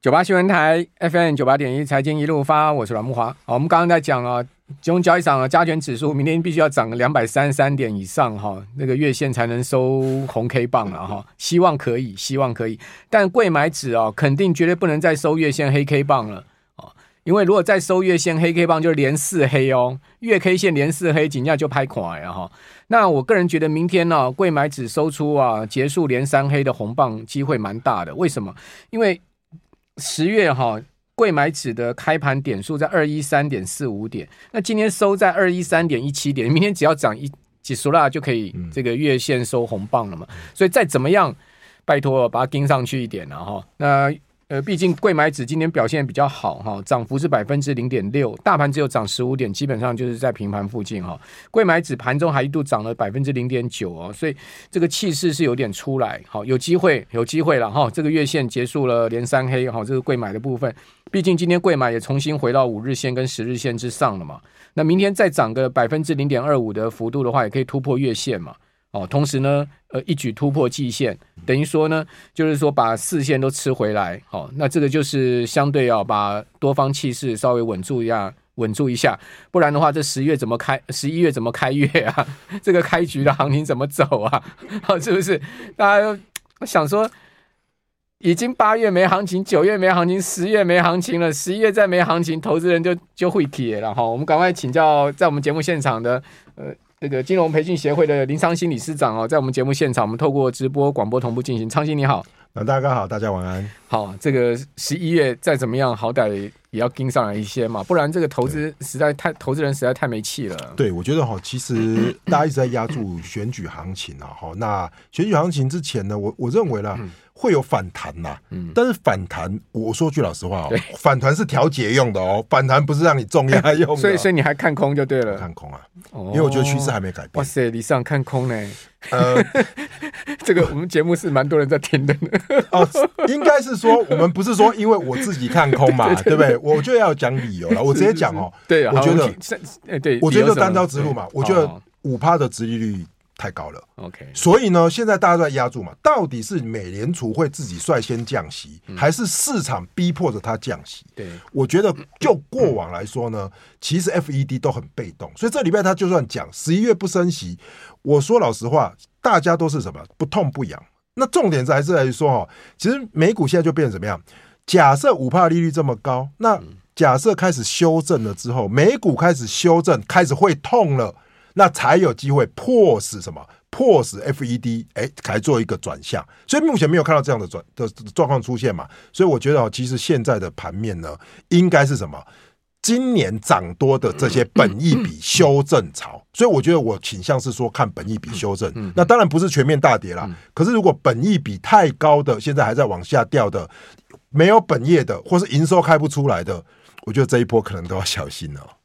九八新闻台 FM 九八点一财经一路发，我是阮木华。好，我们刚刚在讲啊，金融交易场啊，加权指数明天必须要涨个两百三十三点以上哈，那个月线才能收红 K 棒了哈。希望可以，希望可以，但柜买指啊，肯定绝对不能再收月线黑 K 棒了哦，因为如果再收月线黑 K 棒，就是连四黑哦，月 K 线连四黑，紧接就拍垮了哈。那我个人觉得明天呢、啊，柜买指收出啊，结束连三黑的红棒机会蛮大的。为什么？因为十月哈，贵买指的开盘点数在二一三点四五点，那今天收在二一三点一七点，明天只要涨一几十啦，就可以这个月线收红棒了嘛。所以再怎么样，拜托把它盯上去一点了哈。那。呃，毕竟贵买指今天表现比较好哈，涨幅是百分之零点六，大盘只有涨十五点，基本上就是在平盘附近哈。贵买指盘中还一度涨了百分之零点九哦，所以这个气势是有点出来，好，有机会，有机会了哈。这个月线结束了连三黑哈，这个贵买的部分，毕竟今天贵买也重新回到五日线跟十日线之上了嘛。那明天再涨个百分之零点二五的幅度的话，也可以突破月线嘛。哦，同时呢，呃，一举突破季线，等于说呢，就是说把四线都吃回来，哦，那这个就是相对要把多方气势稍微稳住一下，稳住一下，不然的话，这十月怎么开，十一月怎么开月啊？这个开局的行情怎么走啊？哦，是不是？大家都想说，已经八月没行情，九月没行情，十月没行情了，十一月再没行情，投资人就就会跌了哈、哦。我们赶快请教在我们节目现场的呃。这个金融培训协会的林昌新理事长哦，在我们节目现场，我们透过直播广播同步进行。昌新你好，那大家好，大家晚安。好，这个十一月再怎么样，好歹也要盯上来一些嘛，不然这个投资实在太，投资人实在太没气了。对，我觉得哈，其实 大家一直在压住选举行情啊，哈，那选举行情之前呢，我我认为呢。会有反弹呐，嗯，但是反弹，我说句老实话哦，反弹是调节用的哦，反弹不是让你重压用的，所以所以你还看空就对了，看空啊，因为我觉得趋势还没改变。哇塞，李尚看空呢？呃，这个我们节目是蛮多人在听的 哦，应该是说我们不是说因为我自己看空嘛，对不对？我就要讲理由了，我直接讲哦，对啊，我觉得，对，我觉得单刀直入嘛，我觉得五趴的殖利率。太高了，OK。所以呢，现在大家都在压住嘛，到底是美联储会自己率先降息，嗯、还是市场逼迫着它降息？对，我觉得就过往来说呢，嗯、其实 FED 都很被动，所以这礼拜他就算讲十一月不升息，我说老实话，大家都是什么不痛不痒。那重点还是来说哈，其实美股现在就变成怎么样？假设五帕利率这么高，那假设开始修正了之后，美股开始修正，开始会痛了。那才有机会迫使什么？迫使 FED 哎，来做一个转向。所以目前没有看到这样的转的状况出现嘛？所以我觉得，其实现在的盘面呢，应该是什么？今年涨多的这些本益比修正潮。所以我觉得我倾向是说看本益比修正。那当然不是全面大跌啦。可是如果本益比太高的，现在还在往下掉的，没有本业的，或是营收开不出来的，我觉得这一波可能都要小心了。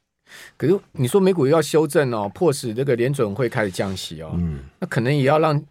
可是你说美股要修正哦，迫使这个联准会开始降息哦，嗯，那可能也要让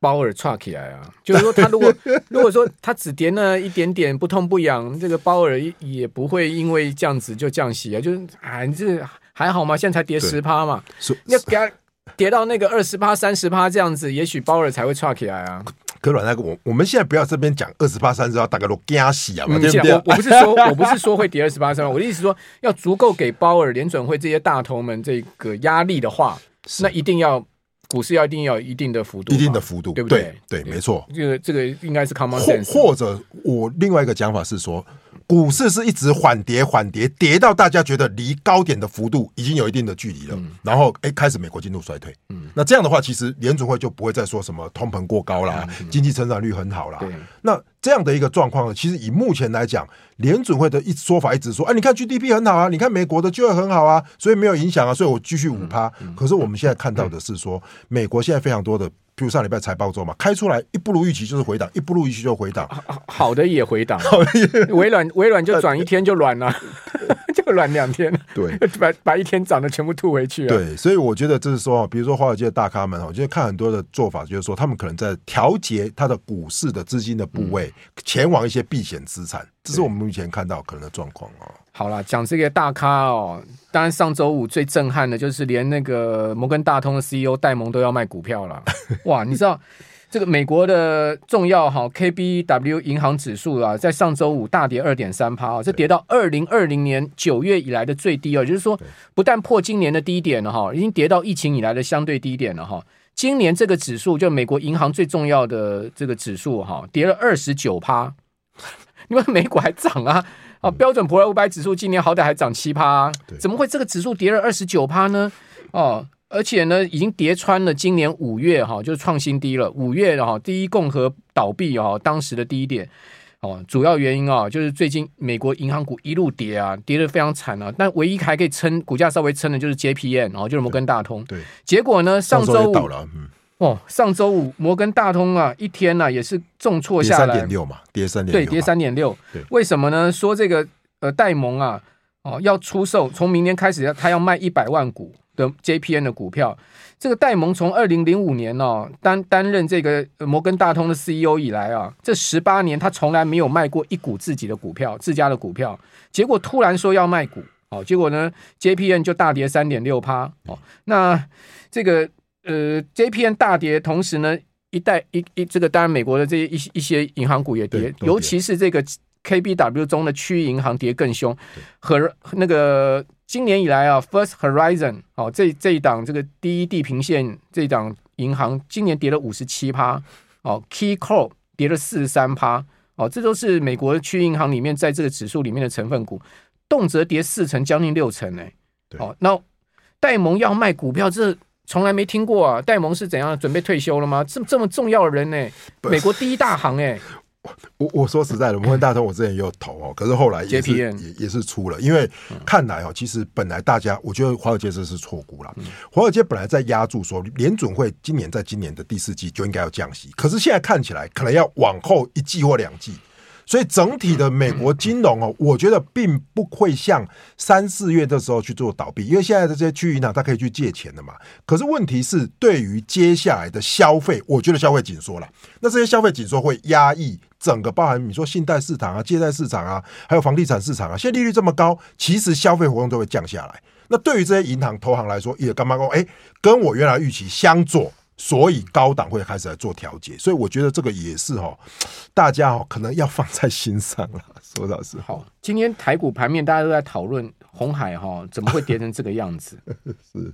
鲍尔串起来啊。就是说，他如果 如果说他只跌那一点点不痛不痒，这个鲍尔也不会因为这样子就降息啊。就是啊，你这还好嘛？现在才跌十趴嘛，你要给他跌到那个二十趴、三十趴这样子，也许鲍尔才会串起来啊。可软那个，我我们现在不要这边讲二十八、三十，大概都惊死啊！我我不是说，我不是说会跌二十八、三十，我的意思说，要足够给鲍尔、联准会这些大头们这个压力的话，那一定要股市要一定要有一定的幅度，一定的幅度，对不对？对，没错。这个这个应该是 common sense。或者我另外一个讲法是说。股市是一直缓跌，缓跌，跌到大家觉得离高点的幅度已经有一定的距离了，嗯、然后哎，开始美国进入衰退。嗯，那这样的话，其实联准会就不会再说什么通膨过高啦，嗯、经济成长率很好啦。对，那这样的一个状况呢，其实以目前来讲，联准会的一说法一直说，哎，你看 GDP 很好啊，你看美国的就业很好啊，所以没有影响啊，所以我继续五趴。可是我们现在看到的是说，嗯、美国现在非常多的。譬如上礼拜财报周嘛，开出来一不如预期就是回档，一不如预期就回档，好的也回档，微软微软就转一天就软了，就软两天，对，把把一天涨的全部吐回去了。对，所以我觉得就是说，比如说华尔街的大咖们，我觉得看很多的做法，就是说他们可能在调节他的股市的资金的部位，前往一些避险资产，这是我们目前看到可能的状况啊。好了，讲这个大咖哦，当然上周五最震撼的就是连那个摩根大通的 CEO 戴蒙都要卖股票了。哇，你知道这个美国的重要哈 KBW 银行指数啊，在上周五大跌二点三趴啊，这跌到二零二零年九月以来的最低啊，就是说不但破今年的低点了哈，已经跌到疫情以来的相对低点了哈。今年这个指数就美国银行最重要的这个指数哈，跌了二十九趴，因为美股还涨啊啊，标准普尔五百指数今年好歹还涨七趴，怎么会这个指数跌了二十九趴呢？哦。而且呢，已经跌穿了今年五月哈，就是创新低了。五月哈，第一共和倒闭哈，当时的低点哦，主要原因啊，就是最近美国银行股一路跌啊，跌得非常惨啊。但唯一还可以撑股价稍微撑的，就是 JPM，然后就是摩根大通。对，结果呢，上周五哦，上周五摩根大通啊，一天呢、啊、也是重挫下来，三点六嘛，跌三点对，跌三点六。为什么呢？说这个呃，戴蒙啊，哦，要出售，从明年开始要他要卖一百万股。的 JPN 的股票，这个戴蒙从二零零五年哦担担任这个摩根大通的 CEO 以来啊，这十八年他从来没有卖过一股自己的股票，自家的股票，结果突然说要卖股，哦，结果呢，JPN 就大跌三点六趴，哦，那这个呃 JPN 大跌，同时呢一代一一这个当然美国的这一一些银行股也，跌尤其是这个 KBW 中的区域银行跌更凶，和那个。今年以来啊，First Horizon 哦，这这一档这个第一地平线这一档银行，今年跌了五十七趴哦，KeyCorp 跌了四十三趴哦，这都是美国区银行里面在这个指数里面的成分股，动辄跌四成，将近六成呢。哦，那戴蒙要卖股票，这从来没听过啊！戴蒙是怎样准备退休了吗？这这么重要的人呢？美国第一大行哎。我我说实在的，摩根大通我之前也有投哦，可是后来也是也也是出了，因为看来哦，其实本来大家我觉得华尔街这是错估了，华尔街本来在压住说联准会今年在今年的第四季就应该要降息，可是现在看起来可能要往后一季或两季。所以整体的美国金融哦，我觉得并不会像三四月的时候去做倒闭，因为现在的这些区域银行它可以去借钱的嘛。可是问题是，对于接下来的消费，我觉得消费紧缩了。那这些消费紧缩会压抑整个，包含你说信贷市场啊、借贷市场啊，还有房地产市场啊。现在利率这么高，其实消费活动都会降下来。那对于这些银行投行来说，也干嘛说，哎，跟我原来预期相左。所以高档会开始来做调节，所以我觉得这个也是哈，大家哈可能要放在心上了。说老实话，今天台股盘面大家都在讨论红海哈怎么会跌成这个样子？是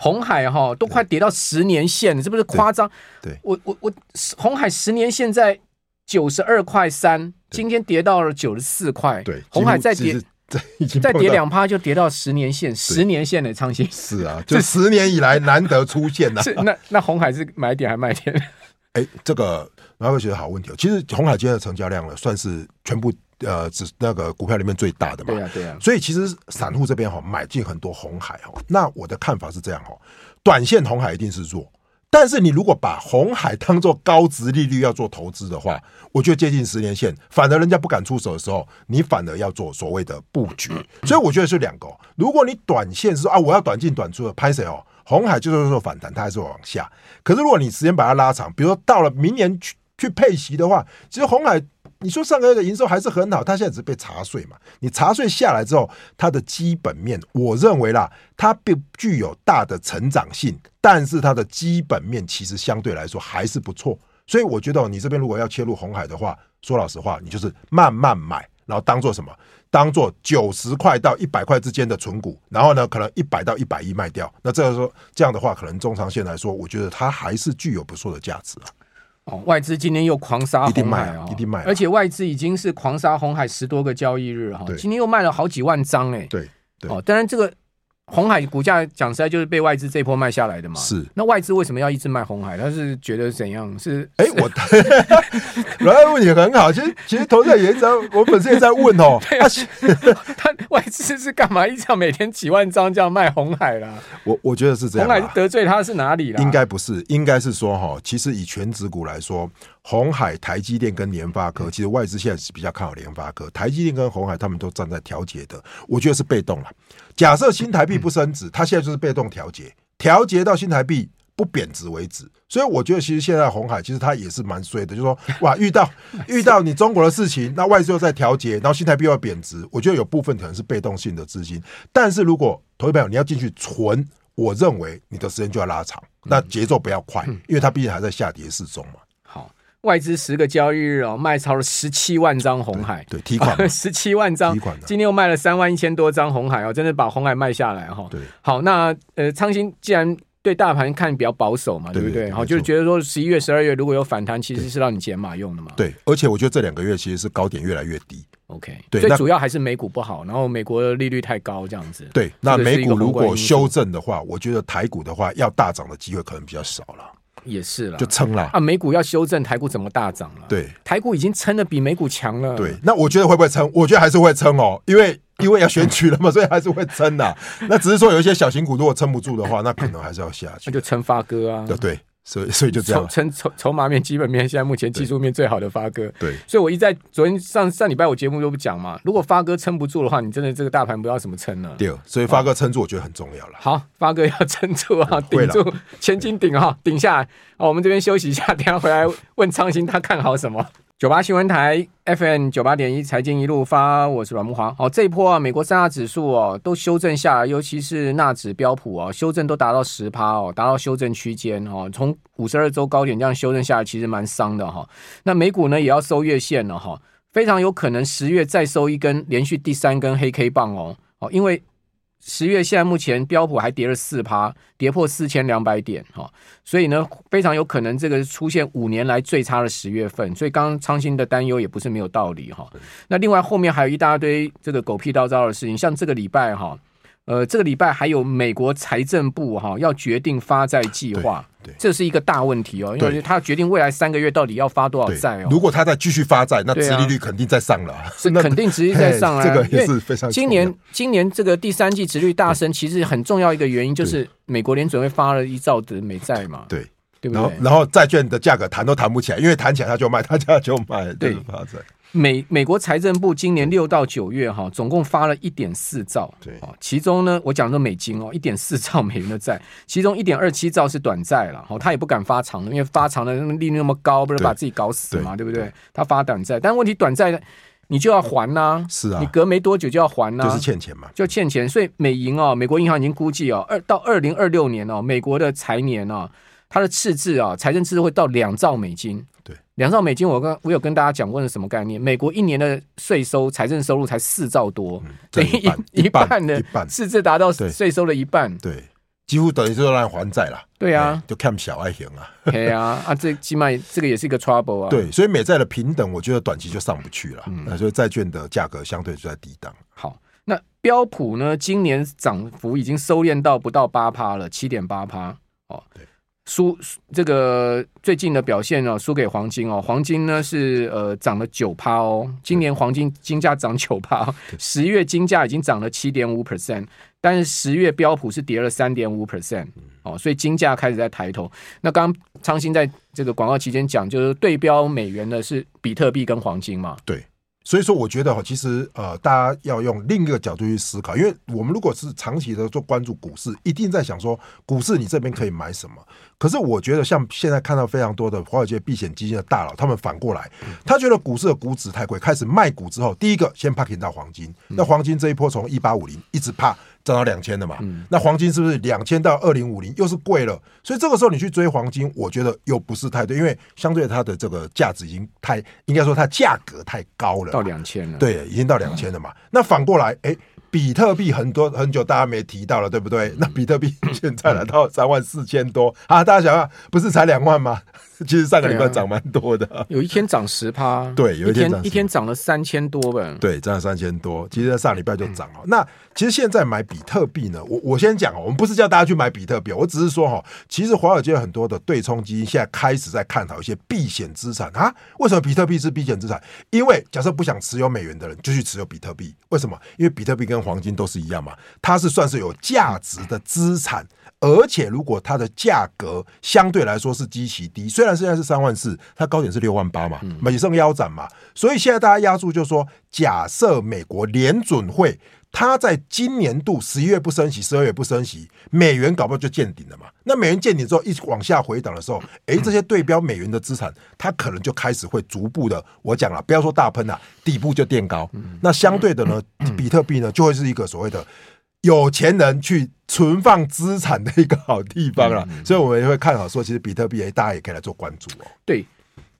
红海哈都快跌到十年线了，是不是夸张？对，我我我红海十年线在九十二块三，今天跌到了九十四块。对，红海再跌。再跌两趴就跌到十年线，十年线的长线是啊，就十年以来难得出现呐。那那红海是买点还卖点？哎、欸，这个然后会觉得好问题哦。其实红海今天的成交量呢，算是全部呃只那个股票里面最大的嘛。对啊，对啊。所以其实散户这边哈买进很多红海哈。那我的看法是这样哈，短线红海一定是弱。但是你如果把红海当做高值利率要做投资的话，我觉得接近十年线，反而人家不敢出手的时候，你反而要做所谓的布局。所以我觉得是两个。如果你短线是说啊，我要短进短出的，拍谁哦？红海就是说反弹，它还是往下。可是如果你时间把它拉长，比如说到了明年去去配息的话，其实红海。你说上个月的营收还是很好，它现在只是被查税嘛？你查税下来之后，它的基本面，我认为啦，它并具有大的成长性，但是它的基本面其实相对来说还是不错。所以我觉得你这边如果要切入红海的话，说老实话，你就是慢慢买，然后当做什么？当做九十块到一百块之间的存股，然后呢，可能一百到一百一卖掉。那这个时候这样的话，可能中长线来说，我觉得它还是具有不错的价值啊。哦，外资今天又狂杀红海啊，一定卖，而且外资已经是狂杀红海十多个交易日哈，今天又卖了好几万张哎，对，哦，当然这个。鸿海股价讲实在就是被外资这波卖下来的嘛？是。那外资为什么要一直卖红海？他是觉得怎样？是哎，欸、我 来问你很好。其实其实投资也在，我本身也在问哦。他他外资是干嘛？一直要每天几万张这样卖红海啦？我我觉得是这样。红海得罪他是哪里啦？应该不是，应该是说哈，其实以全指股来说，鸿海、台积电跟联发科，其实外资现在是比较看好联发科。台积电跟红海他们都站在调节的，我觉得是被动了。假设新台币不升值，它现在就是被动调节，调节到新台币不贬值为止。所以我觉得，其实现在红海其实它也是蛮衰的，就是说 哇，遇到 遇到你中国的事情，那外资又在调节，然后新台币又要贬值，我觉得有部分可能是被动性的资金。但是如果投资朋友你要进去存，我认为你的时间就要拉长，那节奏不要快，因为它毕竟还在下跌市中嘛。外资十个交易日哦，卖超了十七万张红海，对，提款 十七万张，提款今天又卖了三万一千多张红海哦，真的把红海卖下来哈。对，好，那呃，昌兴既然对大盘看比较保守嘛，对不对？好，就是觉得说十一月、十二月如果有反弹，其实是让你减码用的嘛。对，而且我觉得这两个月其实是高点越来越低。OK，对，最主要还是美股不好，然后美国的利率太高，这样子。对，那美股如果修正的话，我觉得台股的话要大涨的机会可能比较少了。也是了，就撑了啊！美股要修正，台股怎么大涨了？对，台股已经撑的比美股强了。对，那我觉得会不会撑？我觉得还是会撑哦，因为因为要选举了嘛，所以还是会撑的。那只是说有一些小型股如果撑不住的话，那可能还是要下去。那就撑发哥啊。对对。所以，所以就这样。筹筹筹码面、基本面，现在目前技术面最好的发哥。对，所以我一在昨天上上礼拜我节目都不讲嘛。如果发哥撑不住的话，你真的这个大盘不知道怎么撑了。对，所以发哥撑住，我觉得很重要了。好，发哥要撑住啊，顶住，千斤顶哈，顶下来。哦，我们这边休息一下，等下回来问昌兴他看好什么。九八新闻台 FM 九八点一财经一路发，我是阮慕驊。好，这一波啊，美国三大指数哦都修正下来，尤其是纳指标普啊，修正都达到十趴哦，达到修正区间哦。从五十二周高点这样修正下来，其实蛮伤的哈。那美股呢也要收月线了哈，非常有可能十月再收一根连续第三根黑 K 棒哦哦，因为。十月现在目前标普还跌了四趴，跌破四千两百点哈，所以呢非常有可能这个出现五年来最差的十月份，所以刚刚昌兴的担忧也不是没有道理哈。那另外后面还有一大堆这个狗屁倒灶的事情，像这个礼拜哈。呃，这个礼拜还有美国财政部哈要决定发债计划，对，这是一个大问题哦，因为他决定未来三个月到底要发多少债哦。如果他再继续发债，那殖利率肯定在上了，是 肯定殖利率在上啊。这个也是非常。今年今年这个第三季殖利率大升，其实很重要一个原因就是美国联准会发了一兆的美债嘛，对，对不对？然后债券的价格谈都谈不起来，因为谈起来他就卖，他家就卖，对，发债。美美国财政部今年六到九月哈，总共发了一点四兆，对。啊，其中呢，我讲的美金哦，一点四兆美元的债，其中一点二七兆是短债了，哈，他也不敢发长的，因为发长的利率那么高，不是把自己搞死嘛，对，对不对？他发短债，但问题短债你就要还呐、啊，是啊，你隔没多久就要还呐、啊，就是欠钱嘛，就欠钱，所以美银哦，美国银行已经估计哦，二到二零二六年哦，美国的财年哦，它的赤字啊，财政赤字会到两兆美金。两兆美金，我跟我有跟大家讲过是什么概念？美国一年的税收、财政收入才四兆多，等于一一半的赤字达到税收的一半，对，几乎等于是让还债了。对啊，就看小爱行啊。对啊，啊，这起码这个也是一个 trouble 啊。对，所以美债的平等，我觉得短期就上不去了。那所以债券的价格相对就在低档。好，那标普呢？今年涨幅已经收敛到不到八趴了，七点八趴。哦，对。输这个最近的表现呢，输给黄金哦。黄金呢是呃涨了九趴哦，今年黄金金价涨九趴，十月金价已经涨了七点五 percent，但是十月标普是跌了三点五 percent 哦，所以金价开始在抬头。那刚刚昌兴在这个广告期间讲，就是对标美元的是比特币跟黄金嘛？对。所以说，我觉得哈，其实呃，大家要用另一个角度去思考，因为我们如果是长期的做关注股市，一定在想说，股市你这边可以买什么？可是我觉得，像现在看到非常多的华尔街避险基金的大佬，他们反过来，他觉得股市的股指太贵，开始卖股之后，第一个先 parking 到黄金，那黄金这一波从一八五零一直怕。涨到两千的嘛，那黄金是不是两千到二零五零又是贵了？所以这个时候你去追黄金，我觉得又不是太对，因为相对它的这个价值已经太，应该说它价格太高了，到两千了，对，已经到两千了嘛。那反过来，哎。比特币很多很久大家没提到了，对不对？那比特币现在来到三万四千多啊！大家想想，不是才两万吗？其实上个礼拜涨蛮多的，啊，有一天涨十趴，对，有一天一天涨了三千多吧，对，涨了三千多。其实在上礼拜就涨了。那其实现在买比特币呢，我我先讲，我们不是叫大家去买比特币，我只是说哈，其实华尔街很多的对冲基金现在开始在探讨一些避险资产啊。为什么比特币是避险资产？因为假设不想持有美元的人就去持有比特币，为什么？因为比特币跟黄金都是一样嘛，它是算是有价值的资产，而且如果它的价格相对来说是极其低，虽然现在是三万四，它高点是六万八嘛，美盛腰斩嘛，所以现在大家押注就是说，假设美国联准会它在今年度十一月不升息，十二月不升息，美元搞不好就见顶了嘛。那美元见顶之后，一往下回档的时候，哎，这些对标美元的资产，它可能就开始会逐步的，我讲了，不要说大喷了，底部就垫高。那相对的呢，比特币呢，就会是一个所谓的有钱人去存放资产的一个好地方了。所以我们也会看好说，其实比特币，哎，大家也可以来做关注哦。对。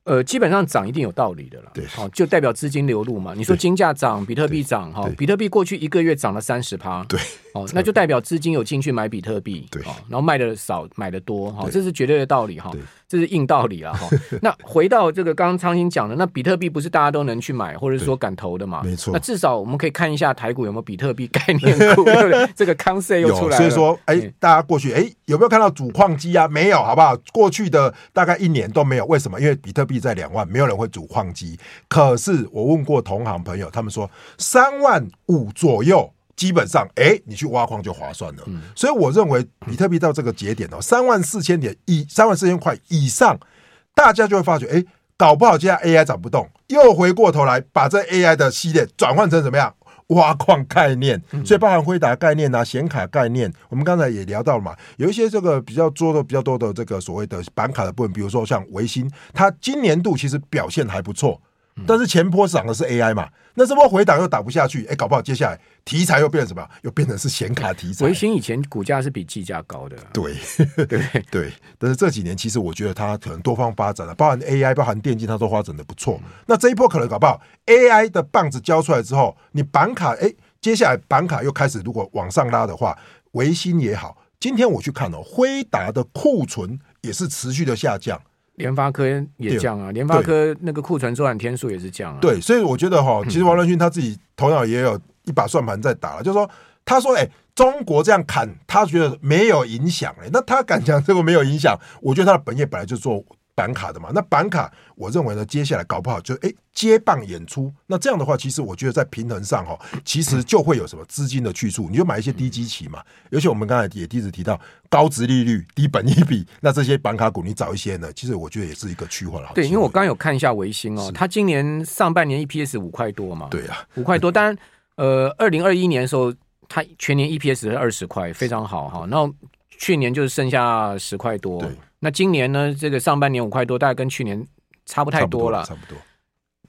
呃，基本上涨一定有道理的了。对，好，就代表资金流入嘛。你说金价涨，比特币涨，哈，比特币过去一个月涨了三十趴。对，哦，那就代表资金有进去买比特币。对，然后卖的少，买的多，哈，这是绝对的道理哈。这是硬道理了哈。那回到这个刚刚昌兴讲的，那比特币不是大家都能去买，或者说敢投的嘛？没错。那至少我们可以看一下台股有没有比特币概念股，对不对？这个 concept 又出来了。所以说，哎，大家过去哎有没有看到主矿机啊？没有，好不好？过去的大概一年都没有。为什么？因为比特币在两万，没有人会主矿机。可是我问过同行朋友，他们说三万五左右。基本上，哎，你去挖矿就划算了。嗯、所以我认为，比特币到这个节点哦，三万四千点以三万四千块以上，大家就会发觉，哎，搞不好接下来 AI 涨不动，又回过头来把这 AI 的系列转换成怎么样？挖矿概念。所以包含辉达概念啊，显卡概念，我们刚才也聊到了嘛，有一些这个比较做的、比较多的这个所谓的板卡的部分，比如说像维新，它今年度其实表现还不错。但是前波涨的是 AI 嘛，那这波回档又打不下去，哎，搞不好接下来题材又变成什么？又变成是显卡题材。维新以前股价是比技价高的，对对 对。但是这几年其实我觉得它可能多方发展了，包含 AI、包含电竞，它都发展的不错。嗯、那这一波可能搞不好 AI 的棒子交出来之后，你板卡，哎，接下来板卡又开始如果往上拉的话，维新也好。今天我去看哦，辉达的库存也是持续的下降。联发科也降啊，联发科那个库存周转天数也是降啊。对，所以我觉得哈，其实王仁勋他自己头脑也有一把算盘在打了，就是说，他说，哎，中国这样砍，他觉得没有影响，哎，那他敢讲这个没有影响，我觉得他的本业本来就做。板卡的嘛，那板卡，我认为呢，接下来搞不好就哎接棒演出。那这样的话，其实我觉得在平衡上哈，其实就会有什么资金的去处，你就买一些低基期嘛。尤其我们刚才也一直提到高值利率、低本一比，那这些板卡股你找一些呢，其实我觉得也是一个趋缓了。对，因为我刚刚有看一下维新哦，它今年上半年 EPS 五块多嘛，对啊，五块多。当然，呃，二零二一年的时候，它全年 EPS 是二十块，非常好哈。那去年就是剩下十块多。那今年呢？这个上半年五块多，大概跟去年差不太多了。差不多。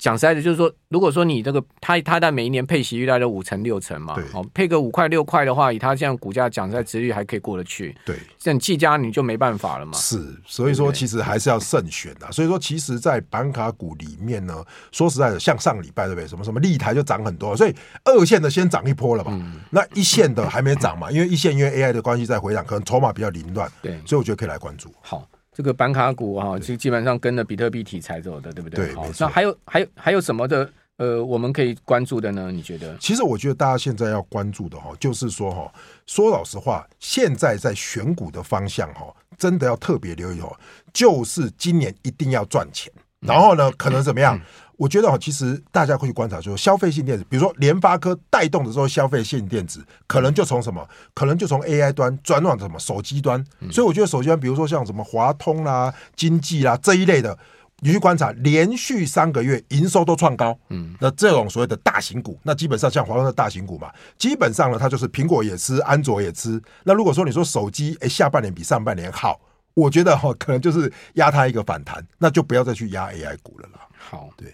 讲实在的，就是说，如果说你这个它它在每一年配息率大概五成六成嘛，好配个五块六块的话，以它这样股价讲实在，值率还可以过得去。对，像技嘉你就没办法了嘛。是，所以说其实还是要慎选的。所以说，其实，在板卡股里面呢，说实在的，像上礼拜对不对？什么什么立台就涨很多，所以二线的先涨一波了吧？嗯、那一线的还没涨嘛？因为一线因为 AI 的关系在回档，可能筹码比较凌乱。对，所以我觉得可以来关注。好。这个板卡股哈，其实基本上跟着比特币题材走的，对不对？对。那还有还有还有什么的呃，我们可以关注的呢？你觉得？其实我觉得大家现在要关注的哈，就是说哈，说老实话，现在在选股的方向哈，真的要特别留意哦，就是今年一定要赚钱，然后呢，可能怎么样？嗯嗯我觉得哦，其实大家会去观察，就是消费性电子，比如说联发科带动的时候，消费性电子可能就从什么，可能就从 AI 端转往什么手机端。所以我觉得手机端，比如说像什么华通啦、经济啦这一类的，你去观察，连续三个月营收都创高。嗯，那这种所谓的大型股，那基本上像华通的大型股嘛，基本上呢，它就是苹果也吃，安卓也吃。那如果说你说手机，哎，下半年比上半年好，我觉得哈，可能就是压它一个反弹，那就不要再去压 AI 股了啦。好，对。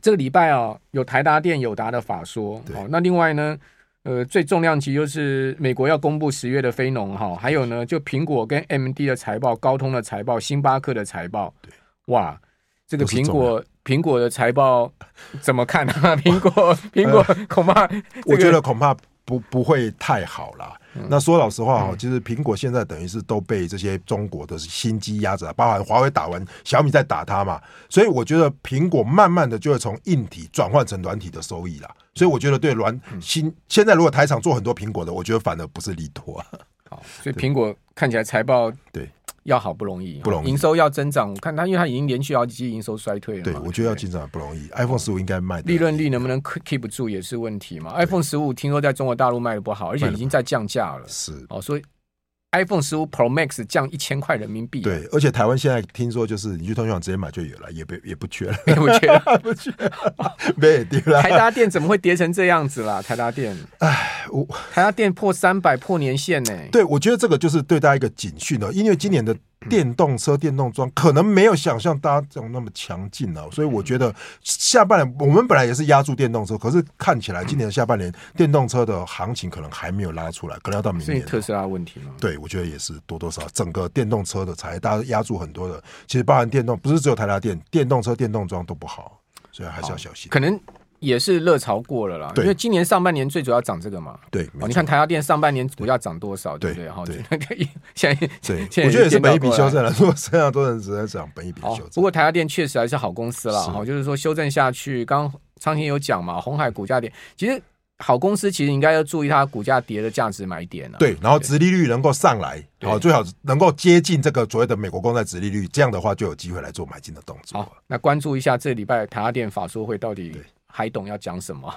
这个礼拜啊，有台达电、友达的法说。哦，那另外呢，呃，最重量级就是美国要公布十月的非农哈，还有呢，就苹果跟 AMD 的财报、高通的财报、星巴克的财报。对，哇，这个苹果苹果的财报怎么看啊？苹果苹果恐怕、这个，我觉得恐怕不不会太好了。那说老实话哈，其实苹果现在等于是都被这些中国的新机压着，包含华为打完，小米在打它嘛，所以我觉得苹果慢慢的就会从硬体转换成软体的收益了。所以我觉得对软新现在如果台厂做很多苹果的，我觉得反而不是利多。好，所以苹果看起来财报对。要好不容易，不容易，营收要增长。我看它，因为它已经连续好几季营收衰退了。对，我觉得要增长不容易。iPhone 十五应该卖，利润率能不能 keep 住也是问题嘛。iPhone 十五听说在中国大陆卖的不好，而且已经在降价了。是哦，所以。iPhone 十五 Pro Max 降一千块人民币，对，而且台湾现在听说就是你去通讯行直接买就有了，也不也不缺了，也不缺了，不缺，没跌了。台达电怎么会跌成这样子啦？台达电，哎，我台达电破三百破年限呢？对，我觉得这个就是对大家一个警讯了，因为今年的电动车、电动装可能没有想象大家这种那么强劲啊，所以我觉得下半年我们本来也是压住电动车，可是看起来今年的下半年电动车的行情可能还没有拉出来，可能要到明年。特斯拉问题吗？对，我觉得也是多多少少整个电动车的产业，大家压住很多的，其实包含电动，不是只有台达电，电动车、电动装都不好，所以还是要小心。可能。也是热潮过了啦，因为今年上半年最主要涨这个嘛。对，你看台达电上半年股价涨多少，对不对？哈，对。现在，对，我觉得也是本一笔修正了。如果这样多人只在涨本一笔修正。不过台达电确实还是好公司了哈，就是说修正下去，刚刚昌兴有讲嘛，红海股价跌，其实好公司其实应该要注意它股价跌的价值买点啊。对，然后殖利率能够上来，好，最好能够接近这个所谓的美国公债殖利率，这样的话就有机会来做买进的动作。好，那关注一下这礼拜台达电法说会到底。还懂要讲什么？